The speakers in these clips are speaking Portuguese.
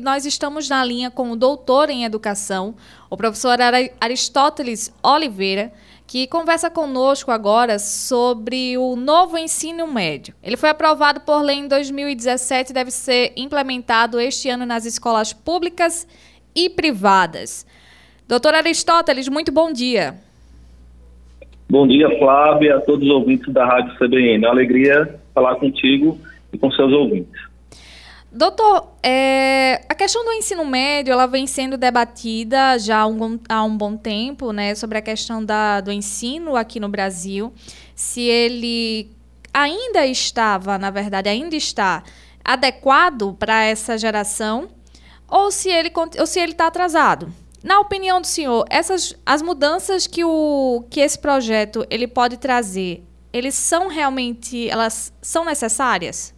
Nós estamos na linha com o doutor em educação, o professor Aristóteles Oliveira, que conversa conosco agora sobre o novo ensino médio. Ele foi aprovado por lei em 2017 e deve ser implementado este ano nas escolas públicas e privadas. Doutor Aristóteles, muito bom dia. Bom dia, Flávia, a todos os ouvintes da Rádio CBN. É uma alegria falar contigo e com seus ouvintes. Doutor, é, a questão do ensino médio ela vem sendo debatida já há um, há um bom tempo, né, sobre a questão da, do ensino aqui no Brasil, se ele ainda estava, na verdade, ainda está adequado para essa geração ou se ele ou se ele está atrasado. Na opinião do senhor, essas as mudanças que o que esse projeto ele pode trazer, eles são realmente elas são necessárias?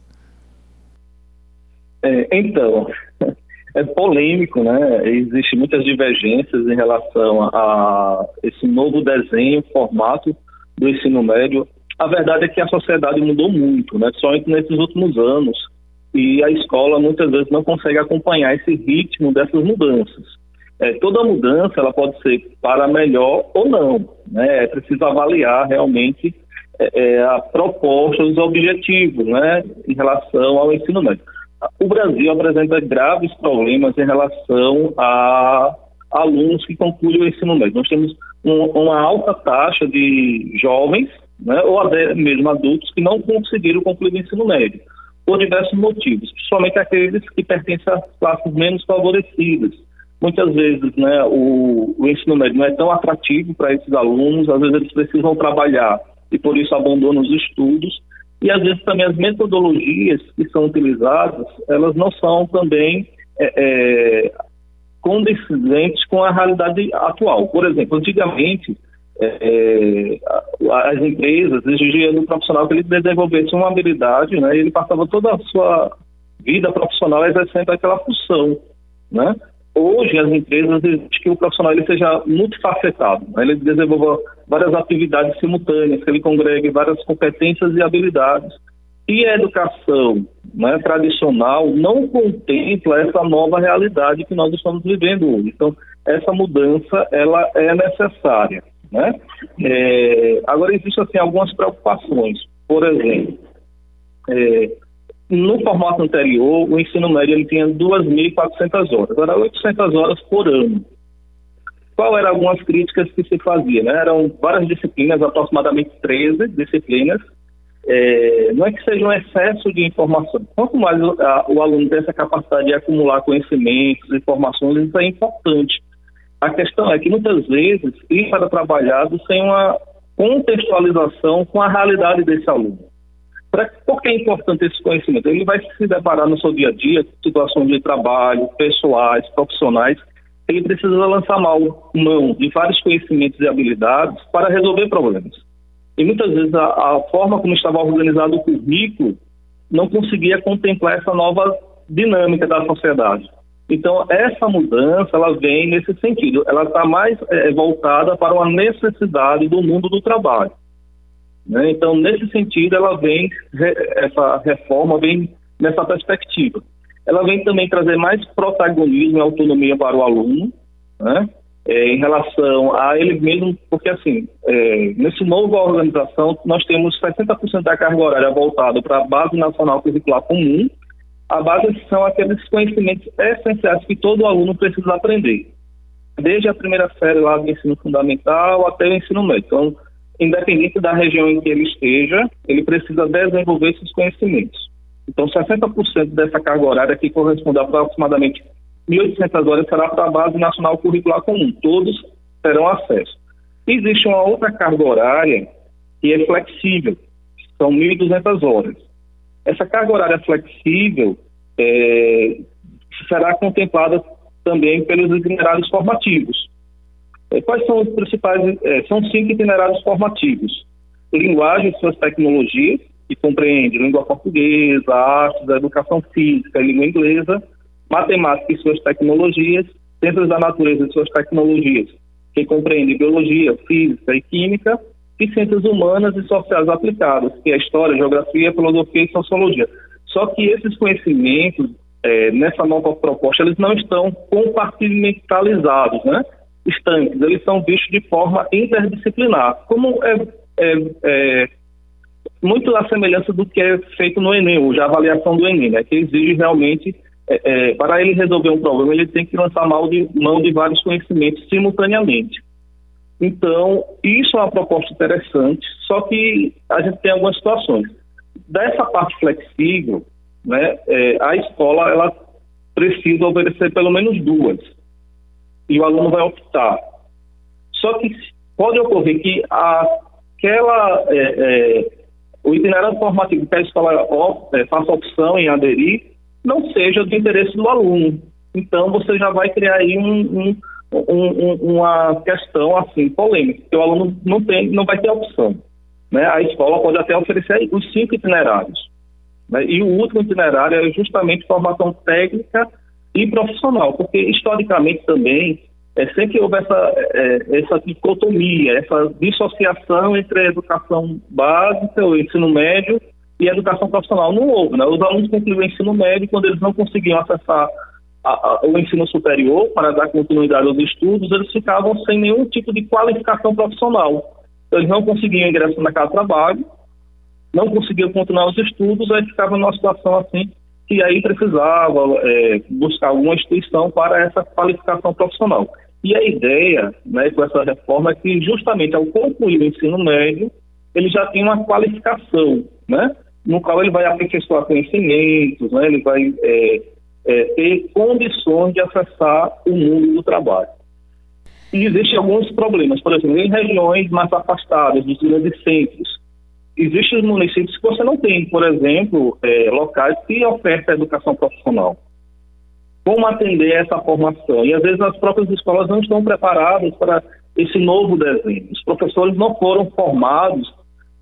É, então, é polêmico, né? Existem muitas divergências em relação a esse novo desenho, formato do ensino médio. A verdade é que a sociedade mudou muito, né? Somente nesses últimos anos. E a escola muitas vezes não consegue acompanhar esse ritmo dessas mudanças. É, toda mudança ela pode ser para melhor ou não. Né? É preciso avaliar realmente é, é a proposta, os objetivos né? em relação ao ensino médio o Brasil apresenta graves problemas em relação a alunos que concluem o ensino médio. Nós temos um, uma alta taxa de jovens, né, ou até mesmo adultos, que não conseguiram concluir o ensino médio, por diversos motivos, principalmente aqueles que pertencem às classes menos favorecidas. Muitas vezes né, o, o ensino médio não é tão atrativo para esses alunos, às vezes eles precisam trabalhar e por isso abandonam os estudos, e às vezes também as metodologias que são utilizadas, elas não são também é, é, condescendentes com a realidade atual. Por exemplo, antigamente, é, é as empresas exigiam do profissional que ele desenvolvesse uma habilidade, né, ele passava toda a sua vida profissional exercendo aquela função, né? Hoje, as empresas exigem que o profissional ele seja multifacetado, né? ele desenvolva várias atividades simultâneas, que ele congregue várias competências e habilidades. E a educação né, tradicional não contempla essa nova realidade que nós estamos vivendo hoje. Então, essa mudança ela é necessária. Né? É, agora, existem assim, algumas preocupações. Por exemplo, é, no formato anterior, o ensino médio ele tinha 2.400 horas, agora 800 horas por ano. Qual eram algumas críticas que se fazia? Né? Eram várias disciplinas, aproximadamente 13 disciplinas. É, não é que seja um excesso de informação. Quanto mais o, a, o aluno tem essa capacidade de acumular conhecimentos, informações, isso é importante. A questão é que muitas vezes ir para trabalhado sem uma contextualização com a realidade desse aluno. Pra, por que é importante esse conhecimento? Ele vai se deparar no seu dia a dia situações de trabalho, pessoais, profissionais. Ele precisa lançar mão de vários conhecimentos e habilidades para resolver problemas. E muitas vezes a, a forma como estava organizado o currículo não conseguia contemplar essa nova dinâmica da sociedade. Então, essa mudança, ela vem nesse sentido. Ela está mais é, voltada para uma necessidade do mundo do trabalho. Né? Então, nesse sentido, ela vem, essa reforma vem nessa perspectiva. Ela vem também trazer mais protagonismo e autonomia para o aluno, né? É, em relação a ele mesmo, porque assim, é, nesse novo organização, nós temos 60% da carga horária voltada para a Base Nacional Curricular Comum. A base são aqueles conhecimentos essenciais que todo aluno precisa aprender, desde a primeira série lá do ensino fundamental até o ensino médio. Então, independente da região em que ele esteja, ele precisa desenvolver esses conhecimentos. Então, 60% dessa carga horária, que corresponde a aproximadamente 1.800 horas, será para a Base Nacional Curricular Comum. Todos terão acesso. Existe uma outra carga horária que é flexível, são 1.200 horas. Essa carga horária flexível é, será contemplada também pelos itinerários formativos. É, quais são os principais? É, são cinco itinerários formativos. Linguagem e suas tecnologias, que compreende língua portuguesa, artes, educação física, língua inglesa, matemática e suas tecnologias, ciências da natureza e suas tecnologias, que compreende biologia, física e química, e ciências humanas e sociais aplicadas, que é história, geografia, filosofia e sociologia. Só que esses conhecimentos é, nessa nova proposta, eles não estão compartimentalizados, né? estanques, eles são vistos de forma interdisciplinar, como é, é, é muito a semelhança do que é feito no Enem, hoje, a avaliação do Enem, né, que exige realmente, é, é, para ele resolver um problema, ele tem que lançar mão de, mão de vários conhecimentos simultaneamente. Então, isso é uma proposta interessante, só que a gente tem algumas situações. Dessa parte flexível, né, é, a escola ela precisa oferecer pelo menos duas e o aluno vai optar. Só que pode ocorrer que aquela, é, é, o itinerário formativo que a escola é, faça opção em aderir não seja do interesse do aluno. Então você já vai criar aí um, um, um, uma questão assim polêmica, que o aluno não tem, não vai ter opção. Né? A escola pode até oferecer os cinco itinerários. Né? E o último itinerário é justamente formação técnica e profissional, porque historicamente também é, sempre houve essa, é, essa dicotomia, essa dissociação entre a educação básica, o ensino médio e a educação profissional. Não houve, né? Os alunos concluíam o ensino médio quando eles não conseguiam acessar a, a, o ensino superior para dar continuidade aos estudos, eles ficavam sem nenhum tipo de qualificação profissional. Eles não conseguiam ingressar na de trabalho, não conseguiam continuar os estudos, aí ficava numa situação assim que aí precisava é, buscar alguma instituição para essa qualificação profissional. E a ideia né, com essa reforma é que justamente ao concluir o ensino médio, ele já tem uma qualificação, né, no qual ele vai aperfeiçoar conhecimentos, né, ele vai é, é, ter condições de acessar o mundo do trabalho. E existem alguns problemas, por exemplo, em regiões mais afastadas dos grandes centros, Existem municípios que você não tem, por exemplo, é, locais que ofertam educação profissional. Como atender essa formação? E às vezes as próprias escolas não estão preparadas para esse novo desenho. Os professores não foram formados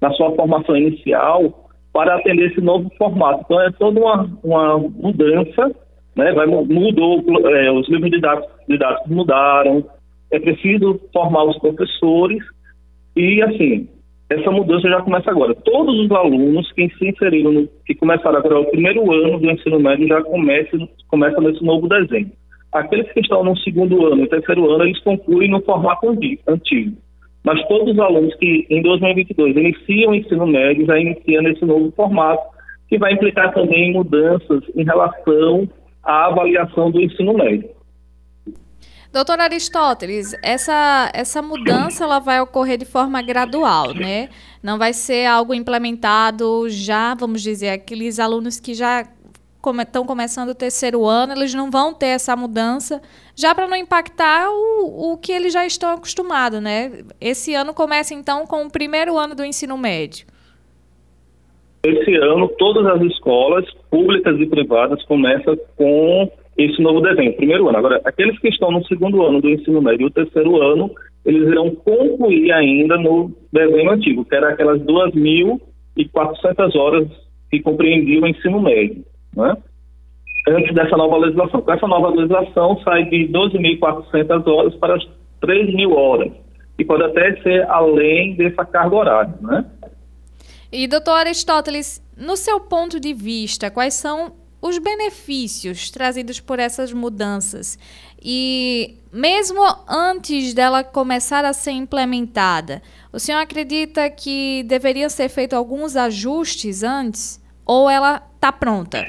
na sua formação inicial para atender esse novo formato. Então é toda uma, uma mudança, né? Vai, mudou, é, os livros didáticos, didáticos mudaram, é preciso formar os professores e assim essa mudança já começa agora. Todos os alunos que se inseriram, no, que começaram agora o primeiro ano do ensino médio, já começam, começam nesse novo desenho. Aqueles que estão no segundo ano e terceiro ano, eles concluem no formato antigo. Mas todos os alunos que em 2022 iniciam o ensino médio já iniciam nesse novo formato, que vai implicar também mudanças em relação à avaliação do ensino médio. Doutor Aristóteles, essa, essa mudança ela vai ocorrer de forma gradual, né? Não vai ser algo implementado já, vamos dizer, aqueles alunos que já estão começando o terceiro ano, eles não vão ter essa mudança, já para não impactar o, o que eles já estão acostumados, né? Esse ano começa então com o primeiro ano do ensino médio. Esse ano, todas as escolas, públicas e privadas, começam com esse novo desenho, primeiro ano. Agora, aqueles que estão no segundo ano do ensino médio e o terceiro ano, eles irão concluir ainda no desenho antigo, que era aquelas 2.400 horas que compreendiam o ensino médio, né? antes dessa nova legislação. Com essa nova legislação, sai de 12.400 horas para as 3.000 horas, e pode até ser além dessa carga horária. Né? E, doutor Aristóteles, no seu ponto de vista, quais são os benefícios trazidos por essas mudanças. E mesmo antes dela começar a ser implementada, o senhor acredita que deveria ser feito alguns ajustes antes? Ou ela está pronta?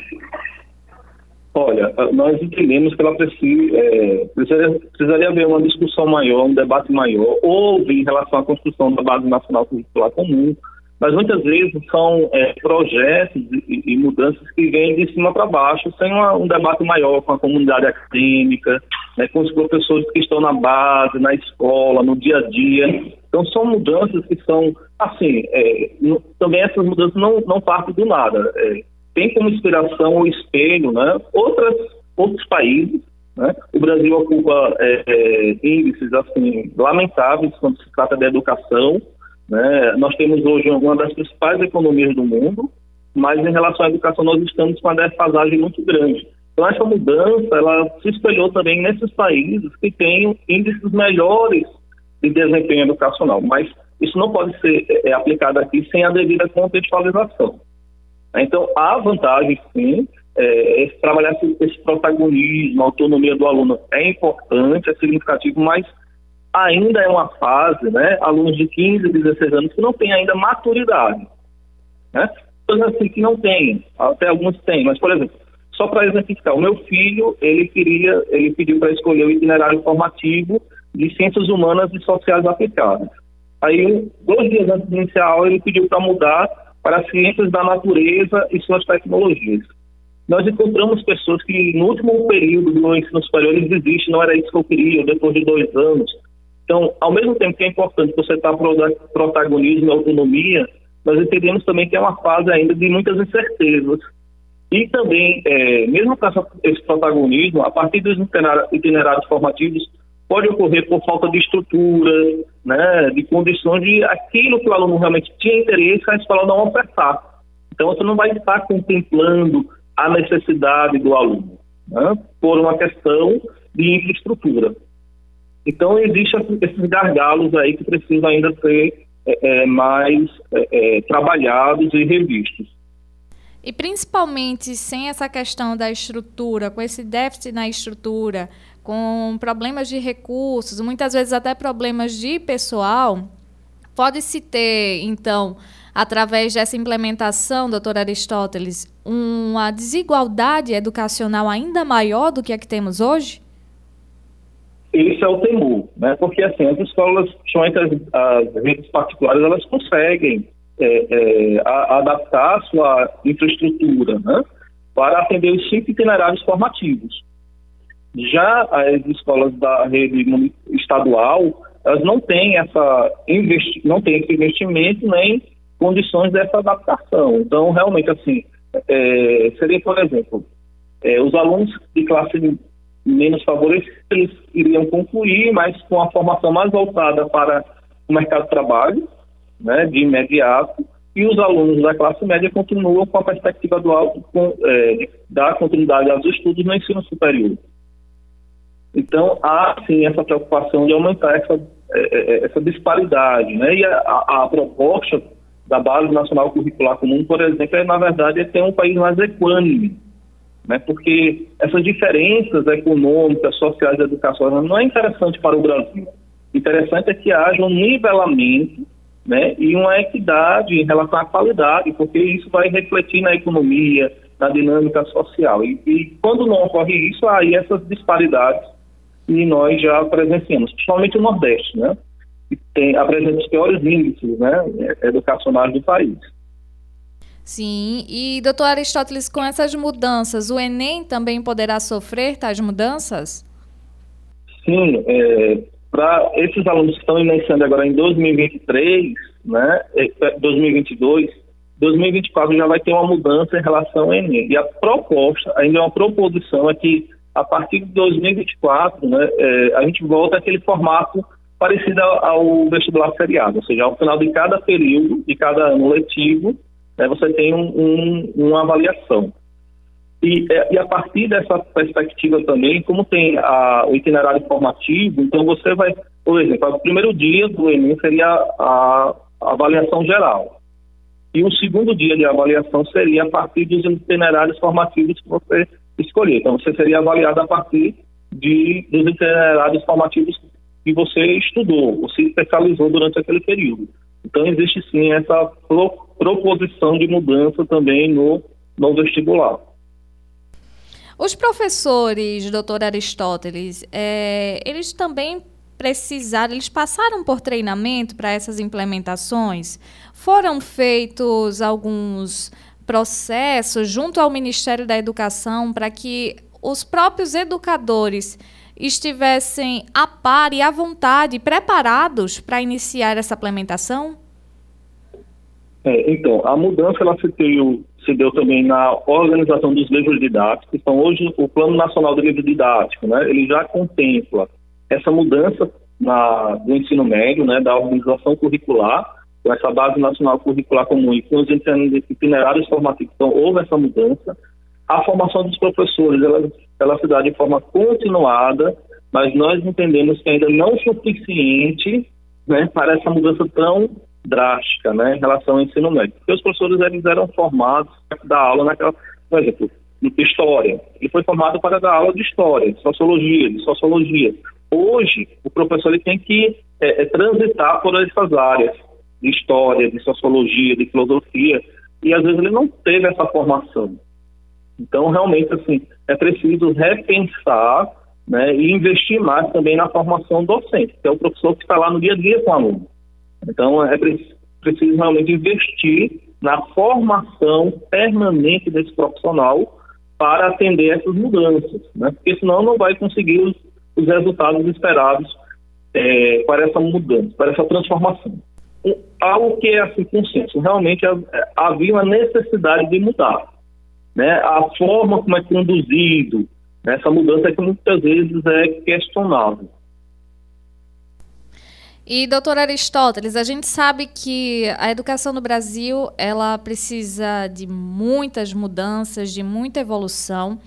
Olha, nós entendemos que ela precisa, é, precisaria, precisaria haver uma discussão maior, um debate maior, houve em relação à construção da Base Nacional Curricular Comum, mas muitas vezes são é, projetos e, e, mudanças que vêm de cima para baixo, sem uma, um debate maior com a comunidade acadêmica, né, com os professores que estão na base, na escola, no dia a dia. Então, são mudanças que são, assim, é, no, também essas mudanças não, não partem do nada. É, tem como inspiração o espelho, né, outras, outros países. Né? O Brasil ocupa é, é, índices assim, lamentáveis quando se trata de educação, né? Nós temos hoje uma das principais economias do mundo, mas em relação à educação nós estamos com uma defasagem muito grande. Então essa mudança ela se espelhou também nesses países que têm índices melhores de desempenho educacional, mas isso não pode ser é, aplicado aqui sem a devida contextualização. Então há vantagem sim, é, esse, trabalhar esse, esse protagonismo, a autonomia do aluno é importante, é significativo, mas ainda é uma fase, né, alunos de 15, 16 anos que não têm ainda maturidade, né? Coisas assim que não tem, até alguns têm, mas por exemplo, só para exemplificar, o meu filho, ele queria, ele pediu para escolher o itinerário formativo de ciências humanas e sociais aplicadas. Aí, dois dias antes a aula, ele pediu para mudar para ciências da natureza e suas tecnologias. Nós encontramos pessoas que, no último período do ensino superior, eles desistem, não era isso que eu queria, depois de dois anos. Então, ao mesmo tempo que é importante você estar pro protagonismo e autonomia, nós entendemos também que é uma fase ainda de muitas incertezas. E também, é, mesmo com essa, esse protagonismo, a partir dos itinerários formativos, pode ocorrer por falta de estrutura, né, de condições de aquilo que o aluno realmente tinha interesse, a escola não ofertar. Então, você não vai estar contemplando a necessidade do aluno, né, por uma questão de infraestrutura. Então, existem esses gargalos aí que precisam ainda ser é, é mais é, é, trabalhados e revistos. E principalmente sem essa questão da estrutura, com esse déficit na estrutura, com problemas de recursos, muitas vezes até problemas de pessoal, pode-se ter, então, através dessa implementação, doutor Aristóteles, uma desigualdade educacional ainda maior do que a que temos hoje? Esse é o temor, né? porque assim, as escolas, principalmente as, as redes particulares, elas conseguem é, é, a, adaptar a sua infraestrutura né? para atender os cinco itinerários formativos. Já as escolas da rede estadual, elas não têm essa não têm esse investimento nem condições dessa adaptação. Então, realmente, assim, é, seria, por exemplo, é, os alunos de classe menos favorecida, eles iriam concluir, mas com a formação mais voltada para o mercado de trabalho, né, de imediato, e os alunos da classe média continuam com a perspectiva do alto, com, é, de dar continuidade aos estudos no ensino superior. Então, há sim essa preocupação de aumentar essa, é, é, é, essa disparidade. Né? E a, a, proposta da Base Nacional Curricular Comum, por exemplo, é, na verdade, é ter um país mais equânime. Né? Porque essas diferenças econômicas, sociais e educacionais não é interessante para o Brasil. Interessante é que haja um nivelamento né, e uma equidade em relação à qualidade, porque isso vai refletir na economia, na dinâmica social. E, e quando não ocorre isso, aí essas disparidades e nós já presenciamos, principalmente o Nordeste, né? Que tem, apresenta os piores índices né, educacionais do país. Sim, e doutor Aristóteles, com essas mudanças, o Enem também poderá sofrer tais mudanças? Sim, é, para esses alunos que estão iniciando agora em 2023, né, 2022, é, 2024 já vai ter uma mudança em relação ao Enem. E a proposta, ainda é uma proposição, é que a partir de 2024, né, é, a gente volta àquele formato parecido ao vestibular feriado, ou seja, ao final de cada período, de cada ano letivo, né, você tem um, um, uma avaliação. E, é, e, a partir dessa perspectiva também, como tem a, o itinerário formativo, então você vai, por exemplo, o primeiro dia do Enem seria a, a avaliação geral. E o segundo dia de avaliação seria a partir dos itinerários formativos que você escolher. Então, você seria avaliado a partir de, dos itinerários formativos que você estudou, ou se especializou durante aquele período. Então, existe sim essa pro, proposição de mudança também no, no vestibular. Os professores, doutor Aristóteles, é, eles também precisaram, eles passaram por treinamento para essas implementações? Foram feitos alguns processo junto ao Ministério da Educação para que os próprios educadores estivessem a par e à vontade, preparados para iniciar essa implementação? É, então, a mudança ela se deu, se deu também na organização dos livros didáticos. Então, hoje, o Plano Nacional do Livro Didático, né, ele já contempla essa mudança na, do ensino médio, né, da organização curricular, com essa base nacional curricular comum e com os itinerários formativos, então houve essa mudança. A formação dos professores, ela, ela se dá de forma continuada, mas nós entendemos que ainda não é suficiente né, para essa mudança tão drástica né, em relação ao ensino médio. Porque os professores eles eram formados para dar aula naquela. Por exemplo, história. Ele foi formado para dar aula de história, de sociologia, de sociologia. Hoje, o professor ele tem que é, é, transitar por essas áreas de história, de sociologia, de filosofia, e às vezes ele não teve essa formação. Então, realmente, assim, é preciso repensar né, e investir mais também na formação docente, que é o professor que está lá no dia a dia com o aluno. Então, é preciso realmente investir na formação permanente desse profissional para atender essas mudanças, né? porque senão não vai conseguir os, os resultados esperados é, para essa mudança, para essa transformação. algo que é assim consenso, realmente é, havia uma necessidade de mudar. Né? A forma como é conduzido, né? essa mudança é que muitas vezes é questionável. E, doutor Aristóteles, a gente sabe que a educação no Brasil ela precisa de muitas mudanças, de muita evolução.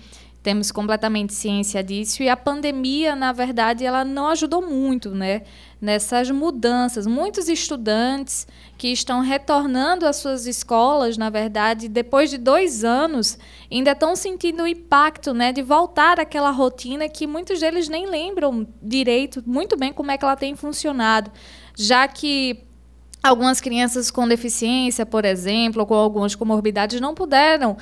Temos completamente ciência disso. E a pandemia, na verdade, ela não ajudou muito, né? nessas mudanças. Muitos estudantes que estão retornando às suas escolas, na verdade, depois de dois anos, ainda estão sentindo o impacto né, de voltar àquela rotina que muitos deles nem lembram direito, muito bem, como é que ela tem funcionado, já que algumas crianças com deficiência, por exemplo, ou com algumas comorbidades, não puderam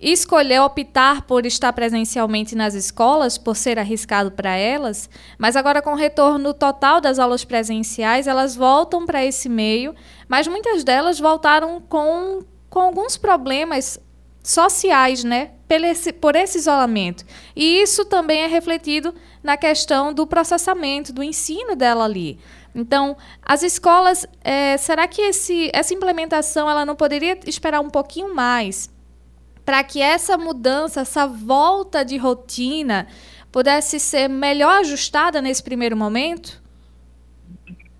escolher optar por estar presencialmente nas escolas, por ser arriscado para elas, mas agora com o retorno total das aulas presenciais, elas voltam para esse meio, mas muitas delas voltaram com, com alguns problemas sociais, né? Por esse, por esse isolamento. E isso também é refletido na questão do processamento, do ensino dela ali. Então, as escolas, é, será que esse, essa implementação ela não poderia esperar um pouquinho mais? Para que essa mudança, essa volta de rotina, pudesse ser melhor ajustada nesse primeiro momento?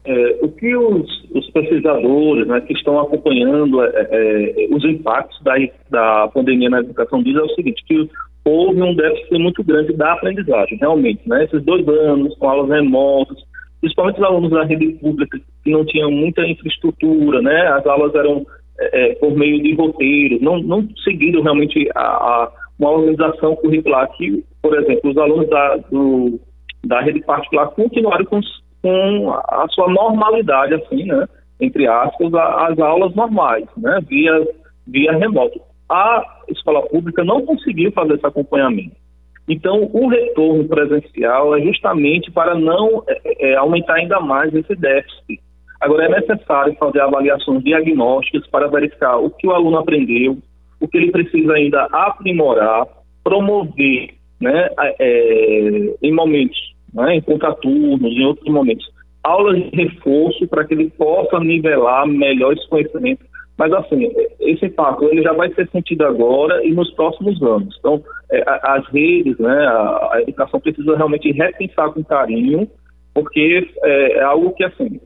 É, o que os, os pesquisadores né, que estão acompanhando é, é, os impactos da, da pandemia na educação dizem é o seguinte, que houve um déficit muito grande da aprendizagem, realmente. Né, esses dois anos com aulas remotas, principalmente os alunos da rede pública que não tinham muita infraestrutura, né, as aulas eram é, é, por meio de roteiros, não, não seguindo realmente a, a, uma organização curricular que, por exemplo, os alunos da, do, da rede particular continuaram com, com a sua normalidade, assim, né, entre aspas, a, as aulas normais, né, via, via remoto. A escola pública não conseguiu fazer esse acompanhamento. Então, o retorno presencial é justamente para não é, é, aumentar ainda mais esse déficit. Agora, é necessário fazer avaliações diagnósticas para verificar o que o aluno aprendeu, o que ele precisa ainda aprimorar, promover né, é, em momentos, né, em contraturnos, em outros momentos, aulas de reforço para que ele possa nivelar melhor esse conhecimento. Mas, assim, esse impacto ele já vai ser sentido agora e nos próximos anos. Então, é, as redes, né, a, a educação precisa realmente repensar com carinho, porque é, é algo que, assim,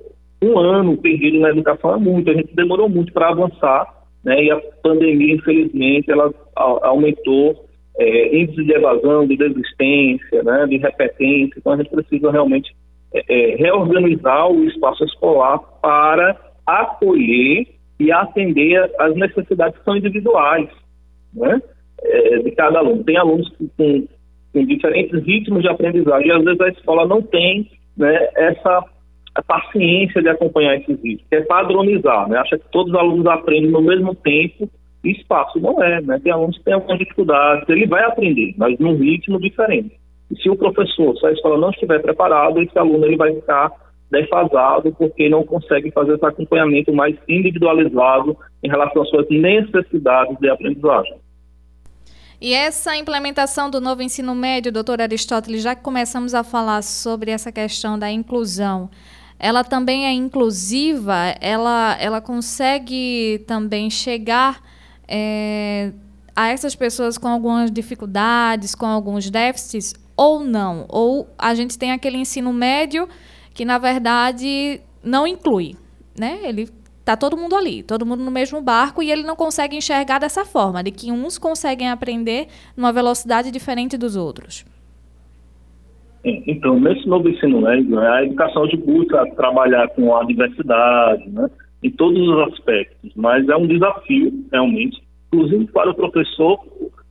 um ano perdido na educação é muito, a gente demorou muito para avançar, né, e a pandemia, infelizmente, ela aumentou é, índice de evasão, de desistência, né, de repetência, então a gente precisa realmente é, é, reorganizar o espaço escolar para acolher e atender às necessidades que são individuais né, é, de cada aluno. Tem alunos com, com diferentes ritmos de aprendizagem e às vezes a escola não tem né, essa a paciência de acompanhar esses vídeos, que é padronizar, né? Acha que todos os alunos aprendem no mesmo tempo e espaço. Não é, né? Tem alunos que têm algumas dificuldades, ele vai aprender, mas num ritmo diferente. E se o professor, se a escola não estiver preparado, esse aluno ele vai ficar defasado porque não consegue fazer esse acompanhamento mais individualizado em relação às suas necessidades de aprendizagem. E essa implementação do novo ensino médio, doutor Aristóteles, já que começamos a falar sobre essa questão da inclusão, ela também é inclusiva, ela, ela consegue também chegar é, a essas pessoas com algumas dificuldades, com alguns déficits, ou não? Ou a gente tem aquele ensino médio que, na verdade, não inclui. Né? Ele tá todo mundo ali, todo mundo no mesmo barco e ele não consegue enxergar dessa forma, de que uns conseguem aprender numa velocidade diferente dos outros. Então, nesse novo ensino médio, né, a educação de busca trabalhar com a diversidade, né, em todos os aspectos, mas é um desafio, realmente, inclusive para o professor,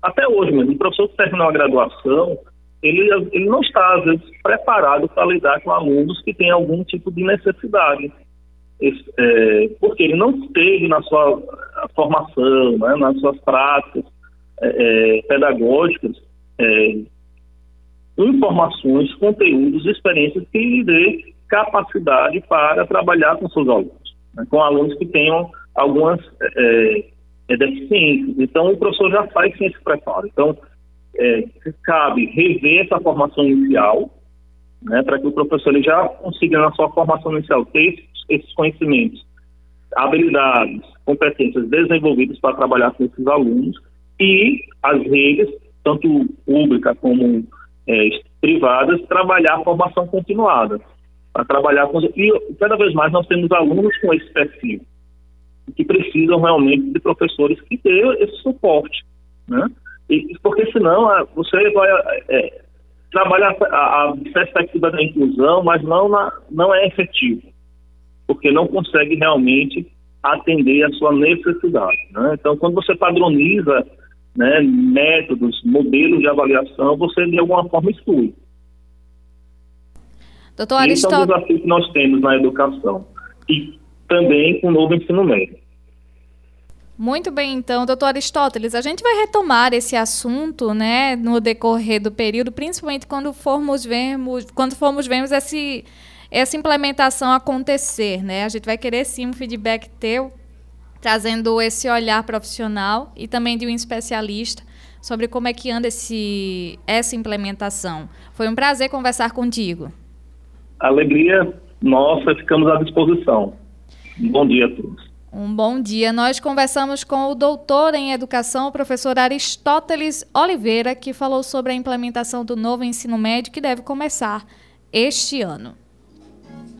até hoje mesmo, o professor que terminou a graduação, ele, ele não está, às vezes, preparado para lidar com alunos que têm algum tipo de necessidade. Esse, é, porque ele não teve na sua formação, né, nas suas práticas é, é pedagógicas, é, informações, conteúdos, experiências que lhe dê capacidade para trabalhar com seus alunos, né, com alunos que tenham algumas é, é, deficiências. Então, o professor já faz sem esse preparo. Então, é, cabe rever essa formação inicial, né, para que o professor ele já consiga, na sua formação inicial, ter esses, conhecimentos, habilidades, competências desenvolvidas para trabalhar com esses alunos e as redes, tanto pública como é, privadas, trabalhar a formação continuada. Para trabalhar com. E cada vez mais nós temos alunos com esse perfil, que precisam realmente de professores que dêem esse suporte. Né? E, porque senão ah, você vai é, trabalhar a, a, perspectiva da inclusão, mas não, na, não é efetivo, porque não consegue realmente atender a sua necessidade. Né? Então, quando você padroniza né, métodos, modelos de avaliação, você de alguma forma exclui. Doutor Aristóteles. Esse é um desafio que nós temos na educação e também com o novo ensino médio. Muito bem, então, doutor Aristóteles, a gente vai retomar esse assunto, né, no decorrer do período, principalmente quando formos vermos, quando formos vermos esse, essa implementação acontecer, né? A gente vai querer sim um feedback teu trazendo esse olhar profissional e também de um especialista sobre como é que anda esse, essa implementação. Foi um prazer conversar contigo. Alegria nossa, ficamos à disposição. Bom dia a todos. Um bom dia. Nós conversamos com o doutor em educação, o professor Aristóteles Oliveira, que falou sobre a implementação do novo ensino médio que deve começar este ano.